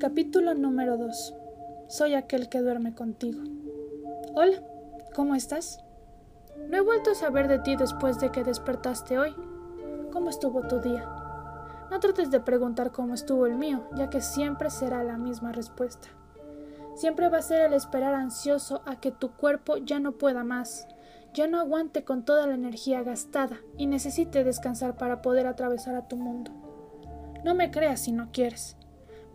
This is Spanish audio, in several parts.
Capítulo número 2. Soy aquel que duerme contigo. Hola, ¿cómo estás? No he vuelto a saber de ti después de que despertaste hoy. ¿Cómo estuvo tu día? No trates de preguntar cómo estuvo el mío, ya que siempre será la misma respuesta. Siempre va a ser el esperar ansioso a que tu cuerpo ya no pueda más, ya no aguante con toda la energía gastada y necesite descansar para poder atravesar a tu mundo. No me creas si no quieres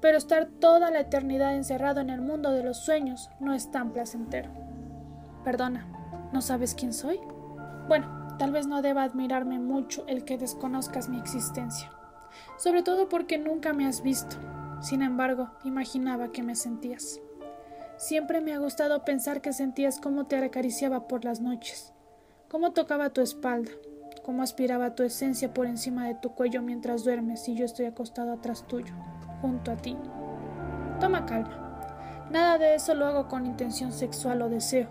pero estar toda la eternidad encerrado en el mundo de los sueños no es tan placentero. Perdona, ¿no sabes quién soy? Bueno, tal vez no deba admirarme mucho el que desconozcas mi existencia, sobre todo porque nunca me has visto. Sin embargo, imaginaba que me sentías. Siempre me ha gustado pensar que sentías cómo te acariciaba por las noches, cómo tocaba tu espalda, cómo aspiraba tu esencia por encima de tu cuello mientras duermes y yo estoy acostado atrás tuyo junto a ti. Toma calma. Nada de eso lo hago con intención sexual o deseo.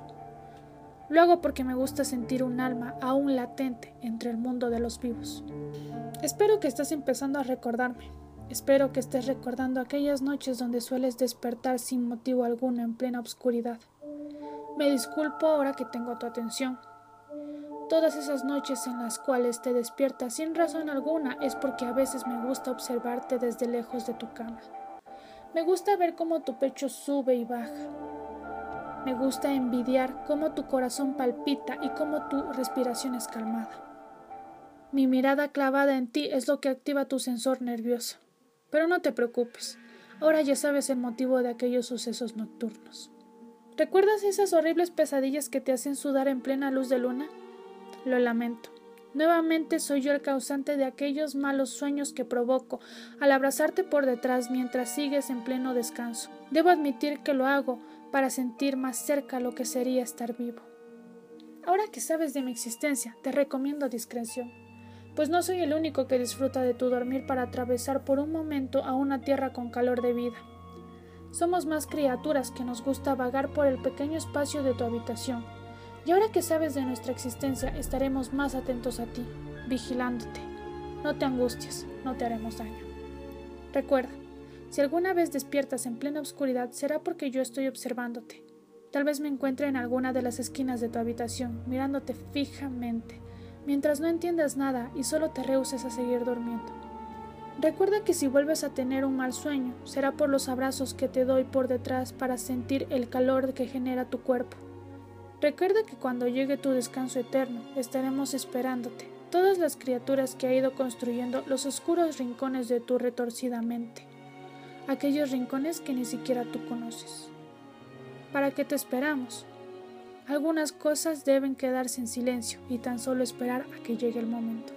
Lo hago porque me gusta sentir un alma aún latente entre el mundo de los vivos. Espero que estés empezando a recordarme. Espero que estés recordando aquellas noches donde sueles despertar sin motivo alguno en plena oscuridad. Me disculpo ahora que tengo tu atención. Todas esas noches en las cuales te despiertas sin razón alguna es porque a veces me gusta observarte desde lejos de tu cama. Me gusta ver cómo tu pecho sube y baja. Me gusta envidiar cómo tu corazón palpita y cómo tu respiración es calmada. Mi mirada clavada en ti es lo que activa tu sensor nervioso. Pero no te preocupes, ahora ya sabes el motivo de aquellos sucesos nocturnos. ¿Recuerdas esas horribles pesadillas que te hacen sudar en plena luz de luna? Lo lamento. Nuevamente soy yo el causante de aquellos malos sueños que provoco al abrazarte por detrás mientras sigues en pleno descanso. Debo admitir que lo hago para sentir más cerca lo que sería estar vivo. Ahora que sabes de mi existencia, te recomiendo discreción, pues no soy el único que disfruta de tu dormir para atravesar por un momento a una tierra con calor de vida. Somos más criaturas que nos gusta vagar por el pequeño espacio de tu habitación, y ahora que sabes de nuestra existencia, estaremos más atentos a ti, vigilándote. No te angusties, no te haremos daño. Recuerda, si alguna vez despiertas en plena oscuridad, será porque yo estoy observándote. Tal vez me encuentre en alguna de las esquinas de tu habitación, mirándote fijamente, mientras no entiendas nada y solo te rehuses a seguir durmiendo. Recuerda que si vuelves a tener un mal sueño, será por los abrazos que te doy por detrás para sentir el calor que genera tu cuerpo. Recuerda que cuando llegue tu descanso eterno, estaremos esperándote, todas las criaturas que ha ido construyendo los oscuros rincones de tu retorcida mente, aquellos rincones que ni siquiera tú conoces. ¿Para qué te esperamos? Algunas cosas deben quedarse en silencio y tan solo esperar a que llegue el momento.